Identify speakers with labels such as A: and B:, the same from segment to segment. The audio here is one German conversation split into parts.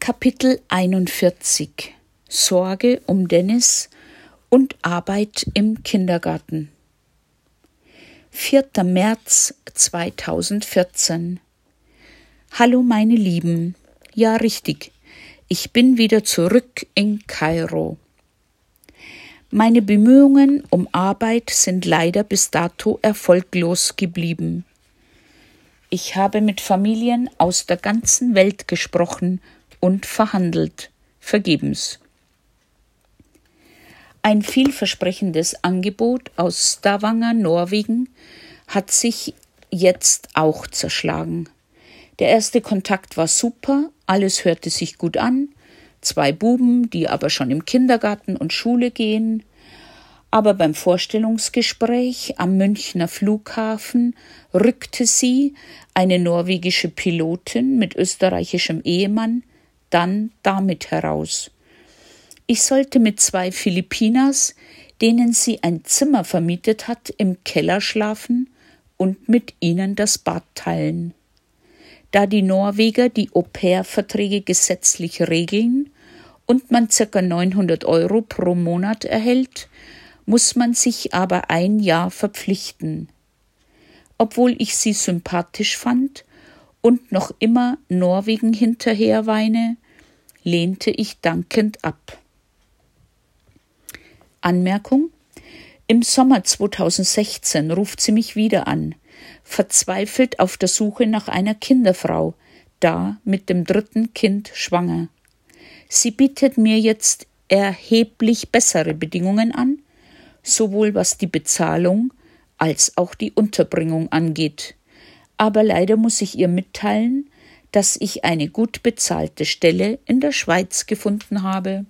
A: Kapitel 41 Sorge um Dennis und Arbeit im Kindergarten 4. März 2014 Hallo meine Lieben. Ja, richtig. Ich bin wieder zurück in Kairo. Meine Bemühungen um Arbeit sind leider bis dato erfolglos geblieben. Ich habe mit Familien aus der ganzen Welt gesprochen und verhandelt, vergebens. Ein vielversprechendes Angebot aus Stavanger, Norwegen, hat sich jetzt auch zerschlagen. Der erste Kontakt war super, alles hörte sich gut an, zwei Buben, die aber schon im Kindergarten und Schule gehen, aber beim Vorstellungsgespräch am Münchner Flughafen rückte sie, eine norwegische Pilotin mit österreichischem Ehemann, dann damit heraus. Ich sollte mit zwei Philippinas, denen sie ein Zimmer vermietet hat, im Keller schlafen und mit ihnen das Bad teilen. Da die Norweger die Au-pair-Verträge gesetzlich regeln und man ca. 900 Euro pro Monat erhält, muss man sich aber ein Jahr verpflichten. Obwohl ich sie sympathisch fand und noch immer Norwegen hinterher weine, lehnte ich dankend ab. Anmerkung Im Sommer 2016 ruft sie mich wieder an, verzweifelt auf der Suche nach einer Kinderfrau, da mit dem dritten Kind schwanger. Sie bietet mir jetzt erheblich bessere Bedingungen an, sowohl was die Bezahlung als auch die Unterbringung angeht. Aber leider muss ich ihr mitteilen, dass ich eine gut bezahlte Stelle in der Schweiz gefunden habe.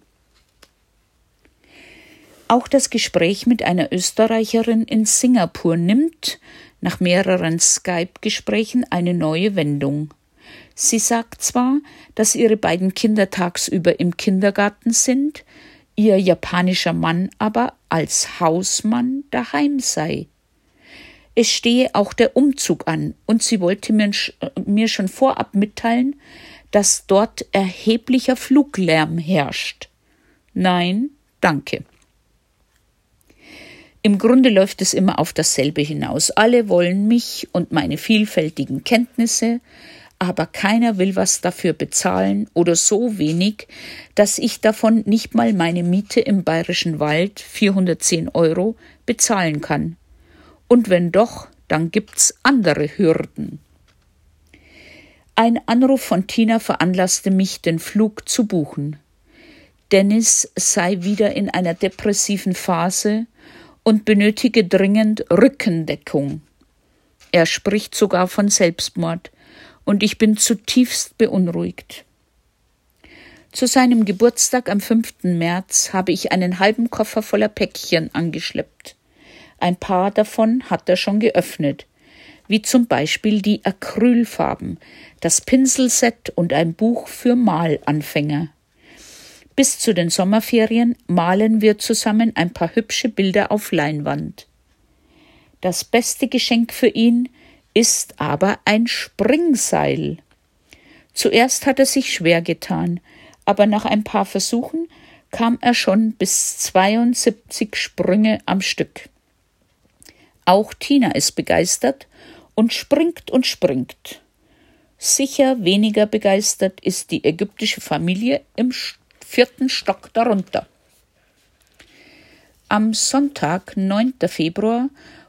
A: Auch das Gespräch mit einer Österreicherin in Singapur nimmt, nach mehreren Skype-Gesprächen, eine neue Wendung. Sie sagt zwar, dass ihre beiden Kinder tagsüber im Kindergarten sind, ihr japanischer Mann aber als Hausmann daheim sei. Es stehe auch der Umzug an, und sie wollte mir, mir schon vorab mitteilen, dass dort erheblicher Fluglärm herrscht. Nein, danke. Im Grunde läuft es immer auf dasselbe hinaus. Alle wollen mich und meine vielfältigen Kenntnisse, aber keiner will was dafür bezahlen oder so wenig, dass ich davon nicht mal meine Miete im bayerischen Wald 410 Euro bezahlen kann. Und wenn doch, dann gibt's andere Hürden. Ein Anruf von Tina veranlasste mich, den Flug zu buchen. Dennis sei wieder in einer depressiven Phase und benötige dringend Rückendeckung. Er spricht sogar von Selbstmord, und ich bin zutiefst beunruhigt. Zu seinem Geburtstag am 5. März habe ich einen halben Koffer voller Päckchen angeschleppt. Ein paar davon hat er schon geöffnet, wie zum Beispiel die Acrylfarben, das Pinselset und ein Buch für Malanfänger. Bis zu den Sommerferien malen wir zusammen ein paar hübsche Bilder auf Leinwand. Das beste Geschenk für ihn ist aber ein Springseil. Zuerst hat er sich schwer getan, aber nach ein paar Versuchen kam er schon bis 72 Sprünge am Stück. Auch Tina ist begeistert und springt und springt. Sicher weniger begeistert ist die ägyptische Familie im vierten Stock darunter. Am Sonntag, 9. Februar,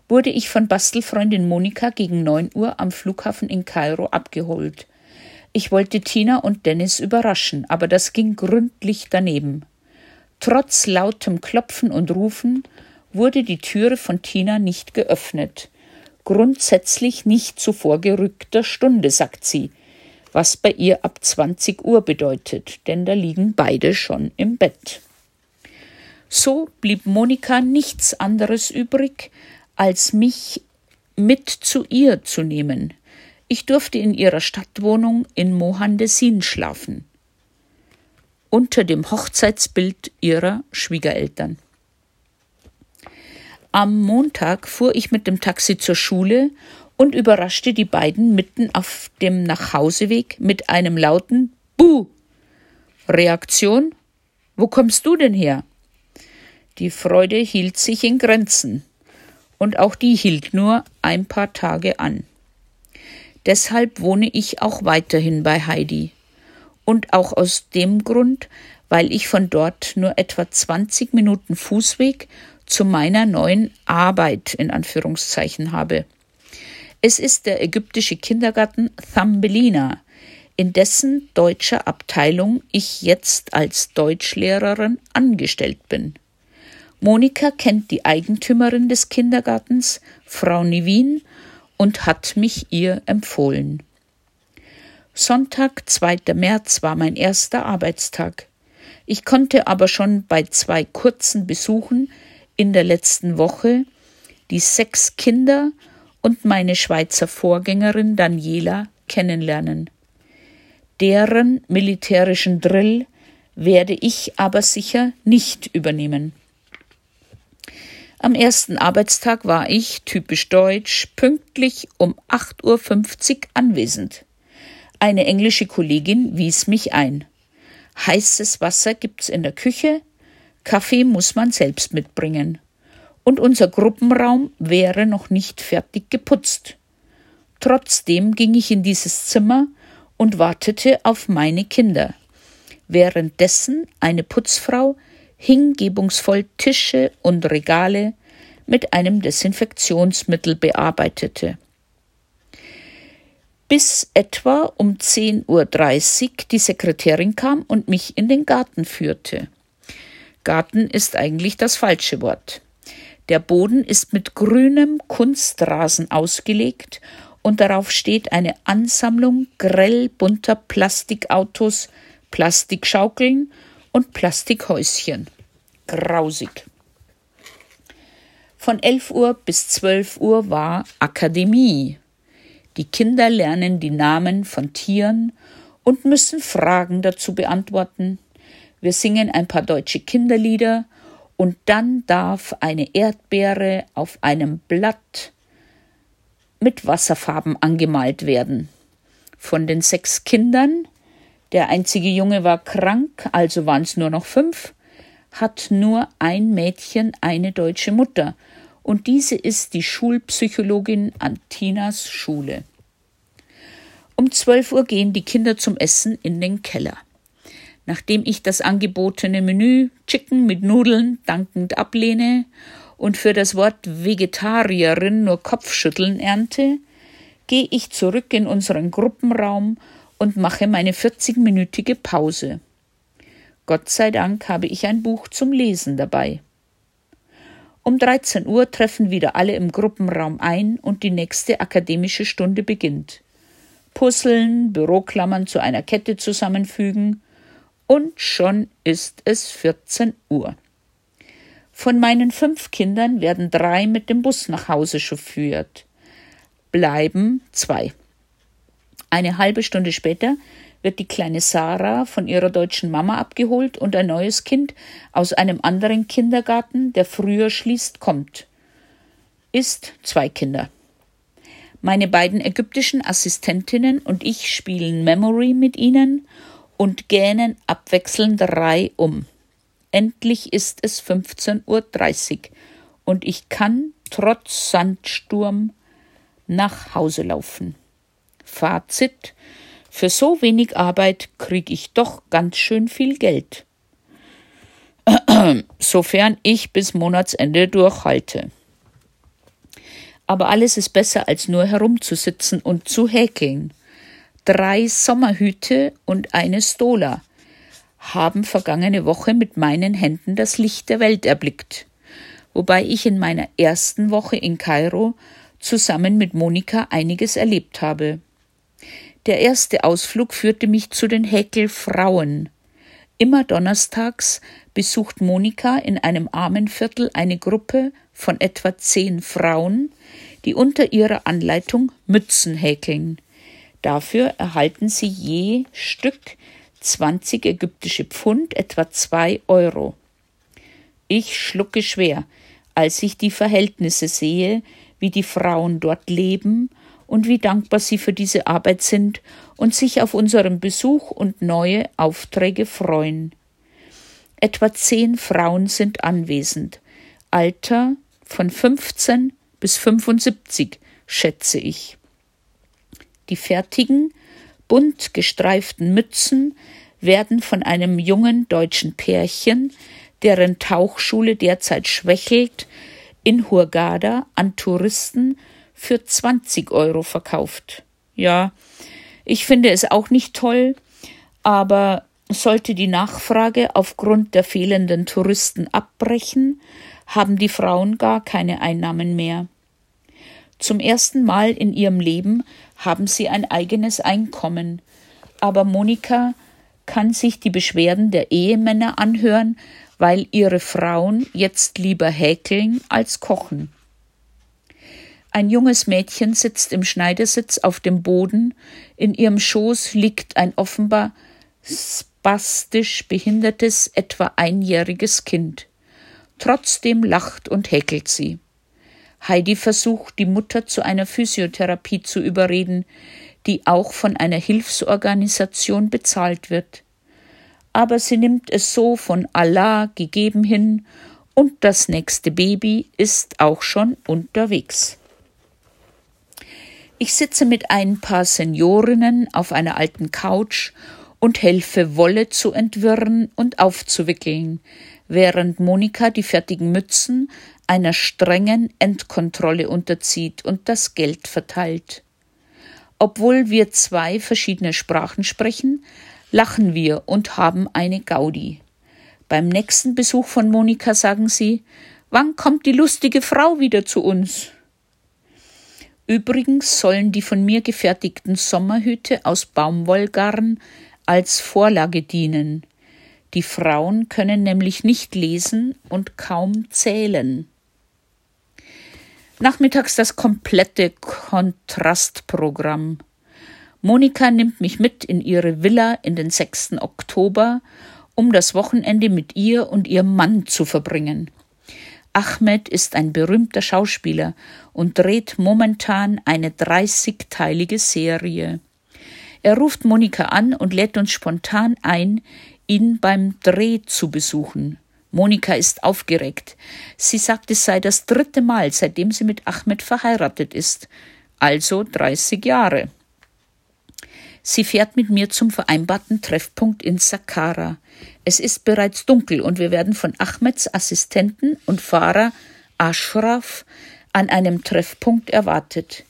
A: wurde ich von Bastelfreundin Monika gegen 9 Uhr am Flughafen in Kairo abgeholt. Ich wollte Tina und Dennis überraschen, aber das ging gründlich daneben. Trotz lautem Klopfen und Rufen wurde die Türe von Tina nicht geöffnet. Grundsätzlich nicht zu vorgerückter Stunde, sagt sie was bei ihr ab 20 Uhr bedeutet, denn da liegen beide schon im Bett. So blieb Monika nichts anderes übrig, als mich mit zu ihr zu nehmen. Ich durfte in ihrer Stadtwohnung in Mohandesin schlafen, unter dem Hochzeitsbild ihrer Schwiegereltern. Am Montag fuhr ich mit dem Taxi zur Schule und überraschte die beiden mitten auf dem Nachhauseweg mit einem lauten Buh. Reaktion Wo kommst du denn her? Die Freude hielt sich in Grenzen, und auch die hielt nur ein paar Tage an. Deshalb wohne ich auch weiterhin bei Heidi. Und auch aus dem Grund, weil ich von dort nur etwa 20 Minuten Fußweg zu meiner neuen Arbeit in Anführungszeichen habe. Es ist der ägyptische Kindergarten Thambelina, in dessen deutscher Abteilung ich jetzt als Deutschlehrerin angestellt bin. Monika kennt die Eigentümerin des Kindergartens, Frau Nivin, und hat mich ihr empfohlen. Sonntag, 2. März war mein erster Arbeitstag. Ich konnte aber schon bei zwei kurzen Besuchen in der letzten Woche die sechs Kinder und meine Schweizer Vorgängerin Daniela kennenlernen. Deren militärischen Drill werde ich aber sicher nicht übernehmen. Am ersten Arbeitstag war ich, typisch deutsch, pünktlich um 8.50 Uhr anwesend. Eine englische Kollegin wies mich ein. Heißes Wasser gibt's in der Küche, Kaffee muss man selbst mitbringen. Und unser Gruppenraum wäre noch nicht fertig geputzt. Trotzdem ging ich in dieses Zimmer und wartete auf meine Kinder. Währenddessen eine Putzfrau hingebungsvoll Tische und Regale mit einem Desinfektionsmittel bearbeitete. Bis etwa um 10.30 Uhr die Sekretärin kam und mich in den Garten führte. Garten ist eigentlich das falsche Wort. Der Boden ist mit grünem Kunstrasen ausgelegt und darauf steht eine Ansammlung grell bunter Plastikautos, Plastikschaukeln und Plastikhäuschen. Grausig. Von 11 Uhr bis 12 Uhr war Akademie. Die Kinder lernen die Namen von Tieren und müssen Fragen dazu beantworten. Wir singen ein paar deutsche Kinderlieder und dann darf eine Erdbeere auf einem Blatt mit Wasserfarben angemalt werden. Von den sechs Kindern der einzige Junge war krank, also waren es nur noch fünf, hat nur ein Mädchen eine deutsche Mutter, und diese ist die Schulpsychologin an Tinas Schule. Um zwölf Uhr gehen die Kinder zum Essen in den Keller. Nachdem ich das angebotene Menü Chicken mit Nudeln dankend ablehne und für das Wort Vegetarierin nur Kopfschütteln ernte, gehe ich zurück in unseren Gruppenraum und mache meine 40-minütige Pause. Gott sei Dank habe ich ein Buch zum Lesen dabei. Um 13 Uhr treffen wieder alle im Gruppenraum ein und die nächste akademische Stunde beginnt. Puzzeln, Büroklammern zu einer Kette zusammenfügen und schon ist es 14 Uhr. Von meinen fünf Kindern werden drei mit dem Bus nach Hause chauffiert. Bleiben zwei. Eine halbe Stunde später wird die kleine Sarah von ihrer deutschen Mama abgeholt und ein neues Kind aus einem anderen Kindergarten, der früher schließt, kommt. Ist zwei Kinder. Meine beiden ägyptischen Assistentinnen und ich spielen Memory mit ihnen und gähnen abwechselnd drei um. Endlich ist es 15.30 Uhr und ich kann trotz Sandsturm nach Hause laufen. Fazit für so wenig Arbeit kriege ich doch ganz schön viel Geld. Sofern ich bis Monatsende durchhalte. Aber alles ist besser, als nur herumzusitzen und zu häkeln. Drei Sommerhüte und eine Stola haben vergangene Woche mit meinen Händen das Licht der Welt erblickt, wobei ich in meiner ersten Woche in Kairo zusammen mit Monika einiges erlebt habe. Der erste Ausflug führte mich zu den Häkelfrauen. Immer donnerstags besucht Monika in einem Armenviertel eine Gruppe von etwa zehn Frauen, die unter ihrer Anleitung Mützen häkeln. Dafür erhalten sie je Stück 20 ägyptische Pfund, etwa zwei Euro. Ich schlucke schwer, als ich die Verhältnisse sehe, wie die Frauen dort leben und wie dankbar sie für diese Arbeit sind und sich auf unseren Besuch und neue Aufträge freuen. Etwa zehn Frauen sind anwesend, Alter von 15 bis 75, schätze ich. Die fertigen, bunt gestreiften Mützen werden von einem jungen deutschen Pärchen, deren Tauchschule derzeit schwächelt, in Hurghada an Touristen für 20 Euro verkauft. Ja, ich finde es auch nicht toll, aber sollte die Nachfrage aufgrund der fehlenden Touristen abbrechen, haben die Frauen gar keine Einnahmen mehr. Zum ersten Mal in ihrem Leben haben sie ein eigenes Einkommen, aber Monika kann sich die Beschwerden der Ehemänner anhören, weil ihre Frauen jetzt lieber häkeln als kochen. Ein junges Mädchen sitzt im Schneidersitz auf dem Boden, in ihrem Schoß liegt ein offenbar spastisch behindertes, etwa einjähriges Kind. Trotzdem lacht und häkelt sie. Heidi versucht, die Mutter zu einer Physiotherapie zu überreden, die auch von einer Hilfsorganisation bezahlt wird. Aber sie nimmt es so von Allah gegeben hin, und das nächste Baby ist auch schon unterwegs. Ich sitze mit ein paar Seniorinnen auf einer alten Couch und helfe Wolle zu entwirren und aufzuwickeln, während Monika die fertigen Mützen einer strengen Endkontrolle unterzieht und das Geld verteilt. Obwohl wir zwei verschiedene Sprachen sprechen, lachen wir und haben eine Gaudi. Beim nächsten Besuch von Monika sagen sie, wann kommt die lustige Frau wieder zu uns? Übrigens sollen die von mir gefertigten Sommerhüte aus Baumwollgarn als Vorlage dienen. Die Frauen können nämlich nicht lesen und kaum zählen. Nachmittags das komplette Kontrastprogramm. Monika nimmt mich mit in ihre Villa in den 6. Oktober, um das Wochenende mit ihr und ihrem Mann zu verbringen. Ahmed ist ein berühmter Schauspieler und dreht momentan eine 30-teilige Serie. Er ruft Monika an und lädt uns spontan ein, ihn beim Dreh zu besuchen. Monika ist aufgeregt. Sie sagt, es sei das dritte Mal, seitdem sie mit Ahmed verheiratet ist, also 30 Jahre. Sie fährt mit mir zum vereinbarten Treffpunkt in Saqqara. Es ist bereits dunkel und wir werden von Ahmeds Assistenten und Fahrer Ashraf an einem Treffpunkt erwartet.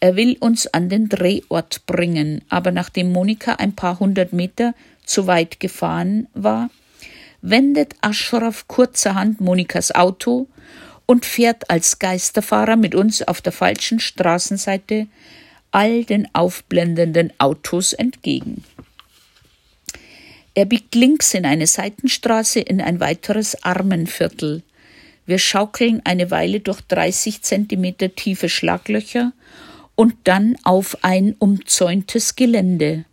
A: Er will uns an den Drehort bringen, aber nachdem Monika ein paar hundert Meter zu weit gefahren war, wendet Ashraf kurzerhand Monikas Auto und fährt als Geisterfahrer mit uns auf der falschen Straßenseite all den aufblendenden Autos entgegen. Er biegt links in eine Seitenstraße in ein weiteres Armenviertel. Wir schaukeln eine Weile durch 30 Zentimeter tiefe Schlaglöcher und dann auf ein umzäuntes Gelände.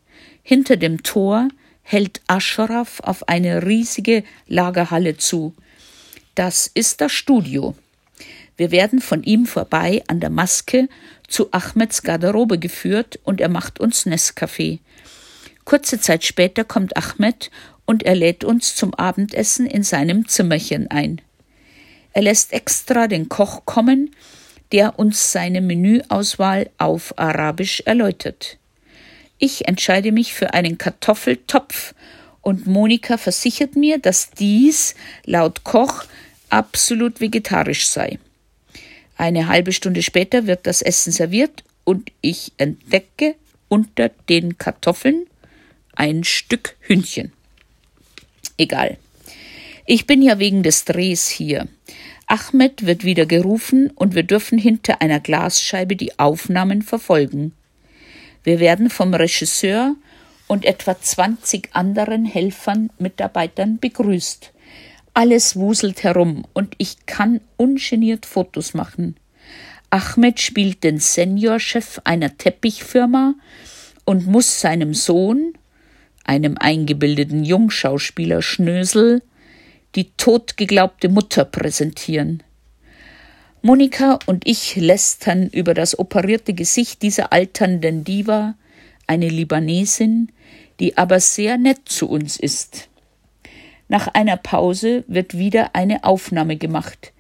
A: Hinter dem Tor hält Ashraf auf eine riesige Lagerhalle zu. Das ist das Studio. Wir werden von ihm vorbei an der Maske zu Ahmeds Garderobe geführt und er macht uns Nescafé. Kurze Zeit später kommt Ahmed und er lädt uns zum Abendessen in seinem Zimmerchen ein. Er lässt extra den Koch kommen, der uns seine Menüauswahl auf Arabisch erläutert. Ich entscheide mich für einen Kartoffeltopf und Monika versichert mir, dass dies laut Koch absolut vegetarisch sei. Eine halbe Stunde später wird das Essen serviert und ich entdecke unter den Kartoffeln ein Stück Hühnchen. Egal. Ich bin ja wegen des Drehs hier. Ahmed wird wieder gerufen und wir dürfen hinter einer Glasscheibe die Aufnahmen verfolgen. Wir werden vom Regisseur und etwa 20 anderen Helfern, Mitarbeitern begrüßt. Alles wuselt herum und ich kann ungeniert Fotos machen. Ahmed spielt den Seniorchef einer Teppichfirma und muss seinem Sohn, einem eingebildeten Jungschauspieler Schnösel, die totgeglaubte Mutter präsentieren. Monika und ich lästern über das operierte Gesicht dieser alternden Diva, eine Libanesin, die aber sehr nett zu uns ist. Nach einer Pause wird wieder eine Aufnahme gemacht.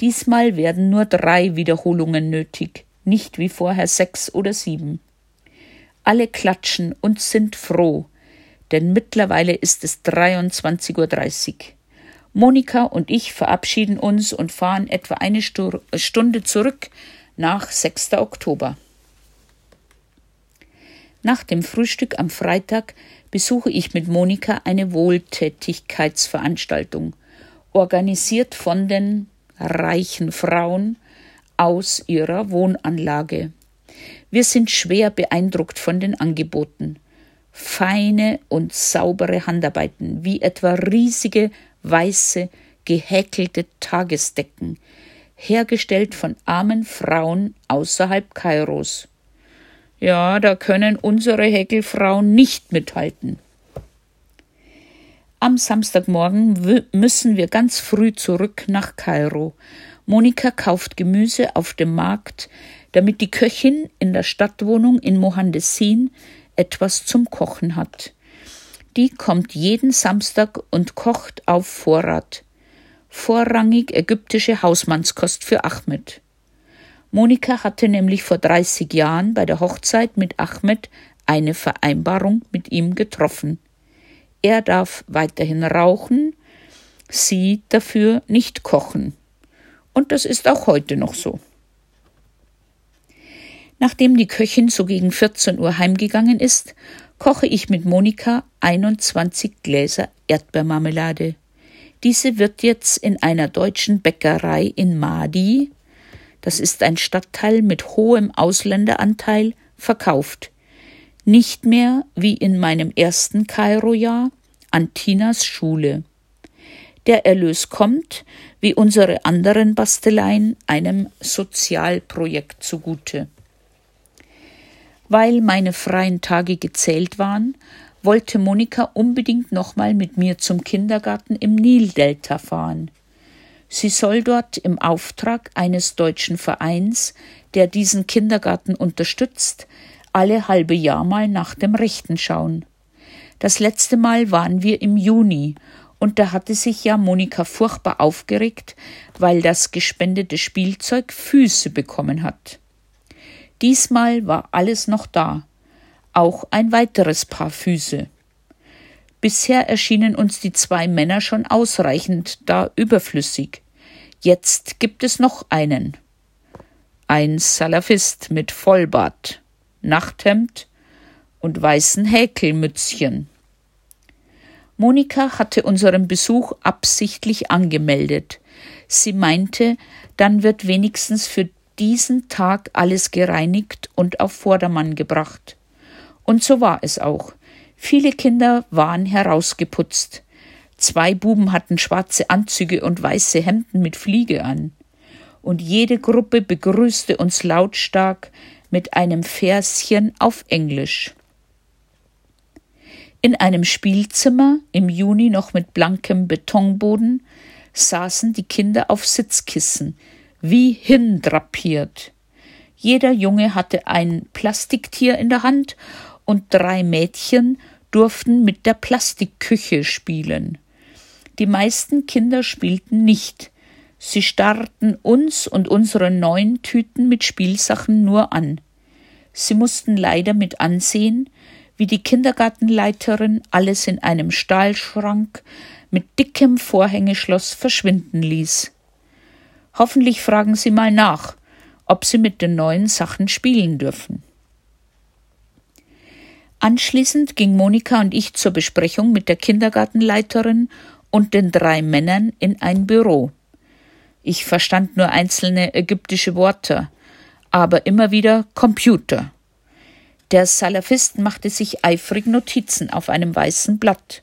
A: Diesmal werden nur drei Wiederholungen nötig, nicht wie vorher sechs oder sieben. Alle klatschen und sind froh, denn mittlerweile ist es 23.30 Uhr. Monika und ich verabschieden uns und fahren etwa eine Stunde zurück nach 6. Oktober. Nach dem Frühstück am Freitag besuche ich mit Monika eine Wohltätigkeitsveranstaltung, organisiert von den reichen Frauen aus ihrer Wohnanlage. Wir sind schwer beeindruckt von den Angeboten. Feine und saubere Handarbeiten, wie etwa riesige weiße, gehäkelte Tagesdecken, hergestellt von armen Frauen außerhalb Kairos. Ja, da können unsere Häkelfrauen nicht mithalten. Am Samstagmorgen müssen wir ganz früh zurück nach Kairo. Monika kauft Gemüse auf dem Markt, damit die Köchin in der Stadtwohnung in Mohandesin etwas zum Kochen hat. Die kommt jeden Samstag und kocht auf Vorrat. Vorrangig ägyptische Hausmannskost für Ahmed. Monika hatte nämlich vor 30 Jahren bei der Hochzeit mit Ahmed eine Vereinbarung mit ihm getroffen. Er darf weiterhin rauchen, sie dafür nicht kochen. Und das ist auch heute noch so. Nachdem die Köchin so gegen 14 Uhr heimgegangen ist, koche ich mit Monika 21 Gläser Erdbeermarmelade. Diese wird jetzt in einer deutschen Bäckerei in Madi, das ist ein Stadtteil mit hohem Ausländeranteil, verkauft. Nicht mehr wie in meinem ersten Kairo-Jahr an Tinas Schule. Der Erlös kommt, wie unsere anderen Basteleien, einem Sozialprojekt zugute. Weil meine freien Tage gezählt waren, wollte Monika unbedingt nochmal mit mir zum Kindergarten im Nildelta fahren. Sie soll dort im Auftrag eines deutschen Vereins, der diesen Kindergarten unterstützt, alle halbe Jahr mal nach dem Rechten schauen. Das letzte Mal waren wir im Juni, und da hatte sich ja Monika furchtbar aufgeregt, weil das gespendete Spielzeug Füße bekommen hat. Diesmal war alles noch da, auch ein weiteres Paar Füße. Bisher erschienen uns die zwei Männer schon ausreichend, da überflüssig. Jetzt gibt es noch einen. Ein Salafist mit Vollbart, Nachthemd und weißen Häkelmützchen. Monika hatte unseren Besuch absichtlich angemeldet. Sie meinte, dann wird wenigstens für diesen Tag alles gereinigt und auf Vordermann gebracht. Und so war es auch. Viele Kinder waren herausgeputzt. Zwei Buben hatten schwarze Anzüge und weiße Hemden mit Fliege an. Und jede Gruppe begrüßte uns lautstark mit einem Verschen auf Englisch. In einem Spielzimmer, im Juni noch mit blankem Betonboden, saßen die Kinder auf Sitzkissen, wie hindrapiert. Jeder Junge hatte ein Plastiktier in der Hand und drei Mädchen durften mit der Plastikküche spielen. Die meisten Kinder spielten nicht. Sie starrten uns und unsere neuen Tüten mit Spielsachen nur an. Sie mussten leider mit ansehen, wie die Kindergartenleiterin alles in einem Stahlschrank mit dickem Vorhängeschloss verschwinden ließ. Hoffentlich fragen Sie mal nach, ob Sie mit den neuen Sachen spielen dürfen. Anschließend ging Monika und ich zur Besprechung mit der Kindergartenleiterin und den drei Männern in ein Büro. Ich verstand nur einzelne ägyptische Worte, aber immer wieder Computer. Der Salafist machte sich eifrig Notizen auf einem weißen Blatt.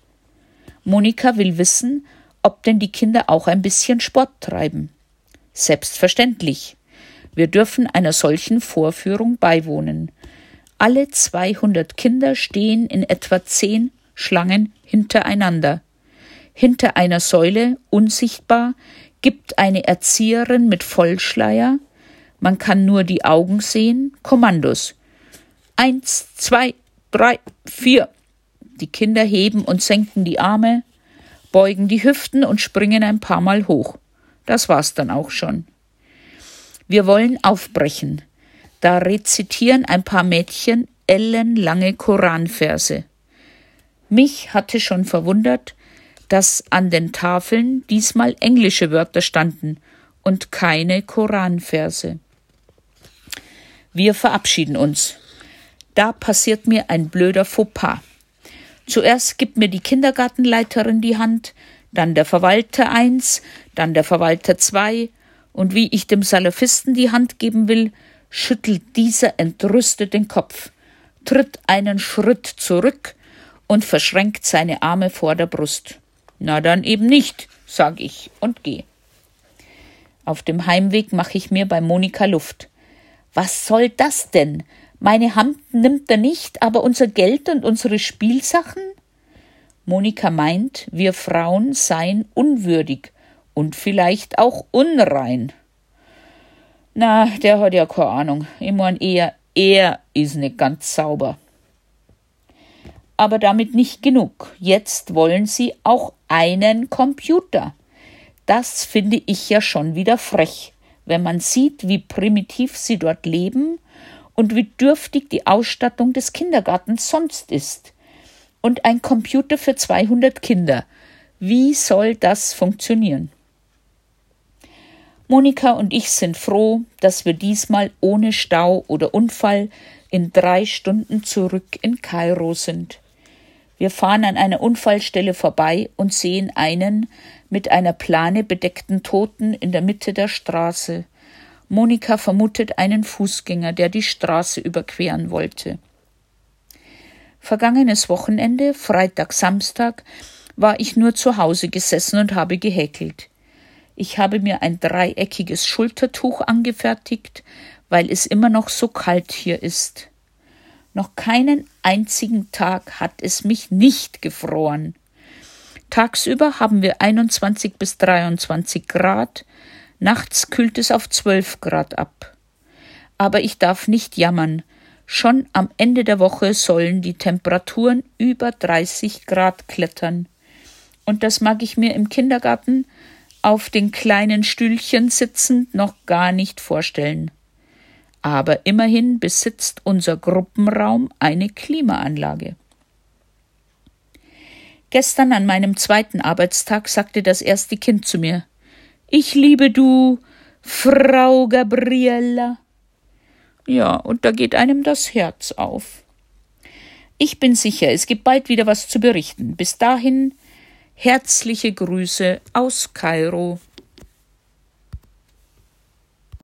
A: Monika will wissen, ob denn die Kinder auch ein bisschen Sport treiben. Selbstverständlich. Wir dürfen einer solchen Vorführung beiwohnen. Alle 200 Kinder stehen in etwa zehn Schlangen hintereinander. Hinter einer Säule, unsichtbar, gibt eine Erzieherin mit Vollschleier, man kann nur die Augen sehen, Kommandos. Eins, zwei, drei, vier. Die Kinder heben und senken die Arme, beugen die Hüften und springen ein paar Mal hoch. Das war's dann auch schon. Wir wollen aufbrechen. Da rezitieren ein paar Mädchen ellenlange Koranverse. Mich hatte schon verwundert, dass an den Tafeln diesmal englische Wörter standen und keine Koranverse. Wir verabschieden uns. Da passiert mir ein blöder Fauxpas. Zuerst gibt mir die Kindergartenleiterin die Hand, dann der Verwalter eins, dann der Verwalter zwei, und wie ich dem Salafisten die Hand geben will, schüttelt dieser entrüstet den Kopf, tritt einen Schritt zurück und verschränkt seine Arme vor der Brust. Na dann eben nicht, sag ich und geh. Auf dem Heimweg mache ich mir bei Monika Luft. Was soll das denn? Meine Hand nimmt er nicht, aber unser Geld und unsere Spielsachen? Monika meint, wir Frauen seien unwürdig und vielleicht auch unrein. Na, der hat ja keine Ahnung. Ich mein eher, er ist nicht ganz sauber. Aber damit nicht genug. Jetzt wollen sie auch einen Computer. Das finde ich ja schon wieder frech, wenn man sieht, wie primitiv sie dort leben und wie dürftig die Ausstattung des Kindergartens sonst ist. Und ein Computer für 200 Kinder. Wie soll das funktionieren? Monika und ich sind froh, dass wir diesmal ohne Stau oder Unfall in drei Stunden zurück in Kairo sind. Wir fahren an einer Unfallstelle vorbei und sehen einen mit einer Plane bedeckten Toten in der Mitte der Straße. Monika vermutet einen Fußgänger, der die Straße überqueren wollte. Vergangenes Wochenende, Freitag, Samstag, war ich nur zu Hause gesessen und habe gehäkelt. Ich habe mir ein dreieckiges Schultertuch angefertigt, weil es immer noch so kalt hier ist. Noch keinen einzigen Tag hat es mich nicht gefroren. Tagsüber haben wir 21 bis 23 Grad, nachts kühlt es auf 12 Grad ab. Aber ich darf nicht jammern. Schon am Ende der Woche sollen die Temperaturen über 30 Grad klettern. Und das mag ich mir im Kindergarten auf den kleinen Stühlchen sitzend noch gar nicht vorstellen aber immerhin besitzt unser Gruppenraum eine Klimaanlage. Gestern an meinem zweiten Arbeitstag sagte das erste Kind zu mir Ich liebe du, Frau Gabriella. Ja, und da geht einem das Herz auf. Ich bin sicher, es gibt bald wieder was zu berichten. Bis dahin herzliche Grüße aus Kairo.